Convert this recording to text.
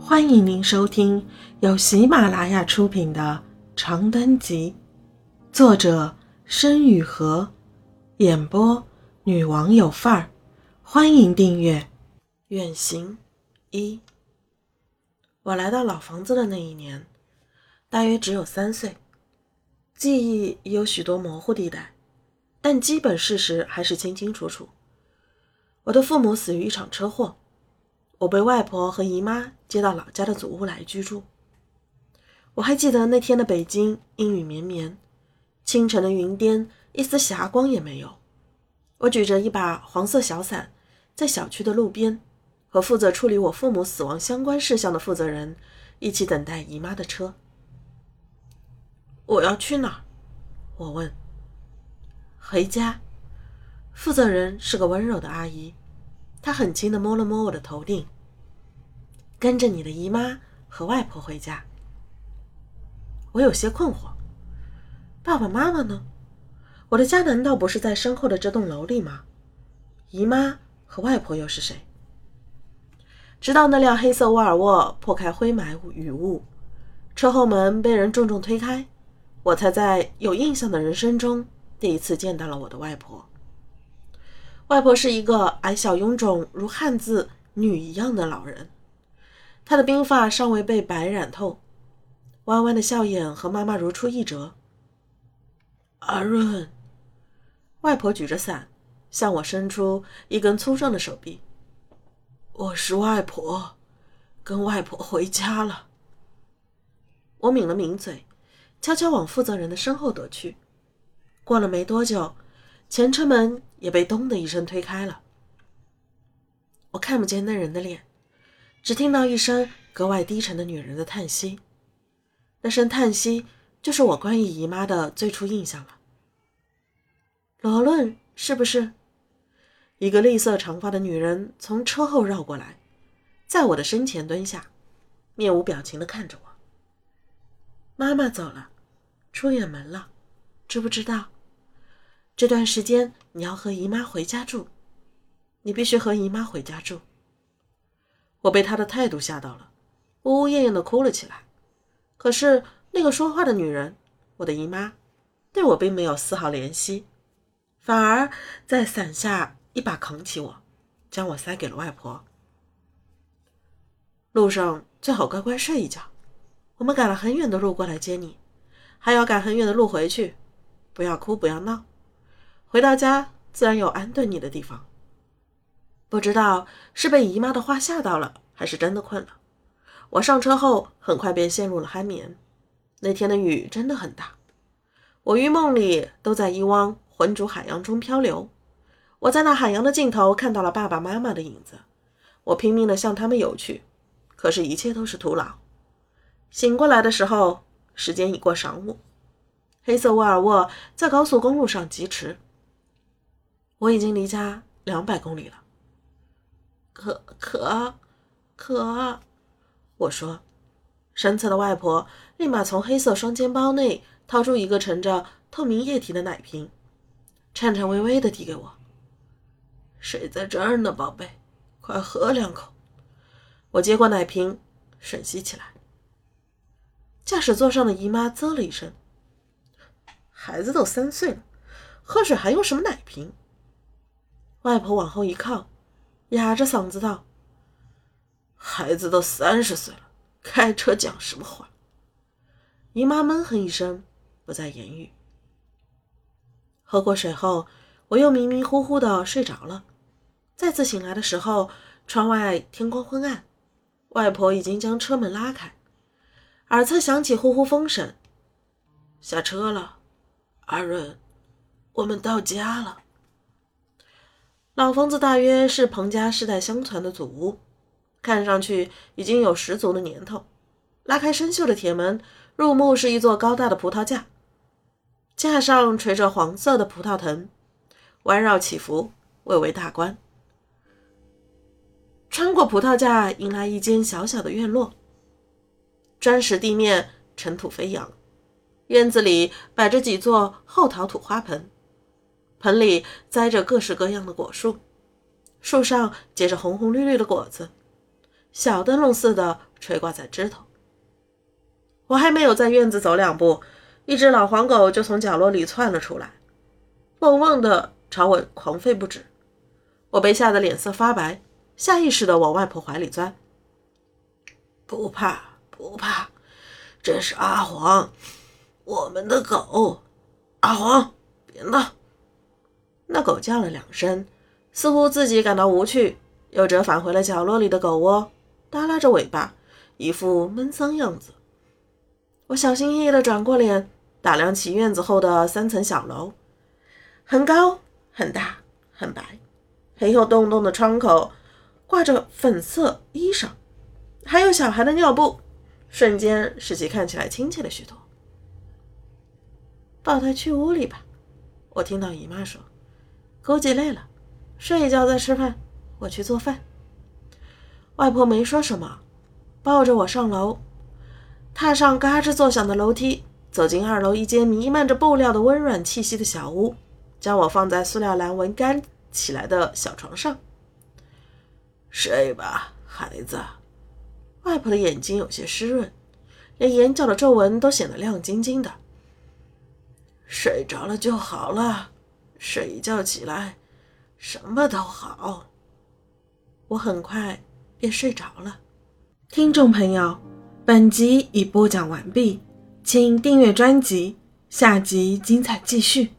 欢迎您收听由喜马拉雅出品的《长灯集》，作者申雨禾，演播女王有范儿。欢迎订阅。远行一，我来到老房子的那一年，大约只有三岁，记忆有许多模糊地带，但基本事实还是清清楚楚。我的父母死于一场车祸。我被外婆和姨妈接到老家的祖屋来居住。我还记得那天的北京阴雨绵绵，清晨的云巅一丝霞光也没有。我举着一把黄色小伞，在小区的路边，和负责处理我父母死亡相关事项的负责人一起等待姨妈的车。我要去哪儿？我问。回家。负责人是个温柔的阿姨。她很轻地摸了摸我的头顶，跟着你的姨妈和外婆回家。我有些困惑，爸爸妈妈呢？我的家难道不是在身后的这栋楼里吗？姨妈和外婆又是谁？直到那辆黑色沃尔沃破开灰霾雨雾，车后门被人重重推开，我才在有印象的人生中第一次见到了我的外婆。外婆是一个矮小臃肿如汉字“女”一样的老人，他的鬓发尚未被白染透，弯弯的笑眼和妈妈如出一辙。阿润，外婆举着伞，向我伸出一根粗壮的手臂。我是外婆，跟外婆回家了。我抿了抿嘴，悄悄往负责人的身后躲去。过了没多久。前车门也被“咚”的一声推开了，我看不见那人的脸，只听到一声格外低沉的女人的叹息。那声叹息就是我关于姨妈的最初印象了。罗伦是不是？一个栗色长发的女人从车后绕过来，在我的身前蹲下，面无表情地看着我。妈妈走了，出远门了，知不知道？这段时间你要和姨妈回家住，你必须和姨妈回家住。我被他的态度吓到了，呜呜咽咽的哭了起来。可是那个说话的女人，我的姨妈，对我并没有丝毫怜惜，反而在伞下一把扛起我，将我塞给了外婆。路上最好乖乖睡一觉，我们赶了很远的路过来接你，还要赶很远的路回去，不要哭，不要闹。回到家，自然有安顿你的地方。不知道是被姨妈的话吓到了，还是真的困了。我上车后，很快便陷入了酣眠。那天的雨真的很大，我于梦里都在一汪浑浊海洋中漂流。我在那海洋的尽头看到了爸爸妈妈的影子，我拼命地向他们游去，可是，一切都是徒劳。醒过来的时候，时间已过晌午，黑色沃尔沃在高速公路上疾驰。我已经离家两百公里了。可可可，我说，身侧的外婆立马从黑色双肩包内掏出一个盛着透明液体的奶瓶，颤颤巍巍地递给我。水在这儿呢，宝贝，快喝两口。我接过奶瓶，吮吸起来。驾驶座上的姨妈啧了一声：“孩子都三岁了，喝水还用什么奶瓶？”外婆往后一靠，哑着嗓子道：“孩子都三十岁了，开车讲什么话？”姨妈闷哼一声，不再言语。喝过水后，我又迷迷糊糊的睡着了。再次醒来的时候，窗外天光昏暗，外婆已经将车门拉开，耳侧响起呼呼风声：“下车了，阿润，我们到家了。”老房子大约是彭家世代相传的祖屋，看上去已经有十足的年头。拉开生锈的铁门，入目是一座高大的葡萄架，架上垂着黄色的葡萄藤，弯绕起伏，蔚为大观。穿过葡萄架，迎来一间小小的院落，砖石地面，尘土飞扬。院子里摆着几座厚陶土花盆。盆里栽着各式各样的果树，树上结着红红绿绿的果子，小灯笼似的垂挂在枝头。我还没有在院子走两步，一只老黄狗就从角落里窜了出来，汪汪的朝我狂吠不止。我被吓得脸色发白，下意识的往外婆怀里钻。不怕不怕，这是阿黄，我们的狗。阿黄，别闹！叫了两声，似乎自己感到无趣，又折返回了角落里的狗窝，耷拉着尾巴，一副闷丧样子。我小心翼翼地转过脸，打量起院子后的三层小楼，很高、很大、很白，黑又洞洞的窗口挂着粉色衣裳，还有小孩的尿布，瞬间使其看起来亲切了许多。抱他去屋里吧，我听到姨妈说，估计累了，睡一觉再吃饭，我去做饭。外婆没说什么，抱着我上楼。踏上嘎吱作响的楼梯，走进二楼一间弥漫着布料的温软气息的小屋，将我放在塑料栏纹干起来的小床上。睡吧，孩子。外婆的眼睛有些湿润，连眼角的皱纹都显得亮晶晶的。睡着了就好了，睡一觉起来，什么都好。我很快便睡着了。听众朋友。本集已播讲完毕，请订阅专辑，下集精彩继续。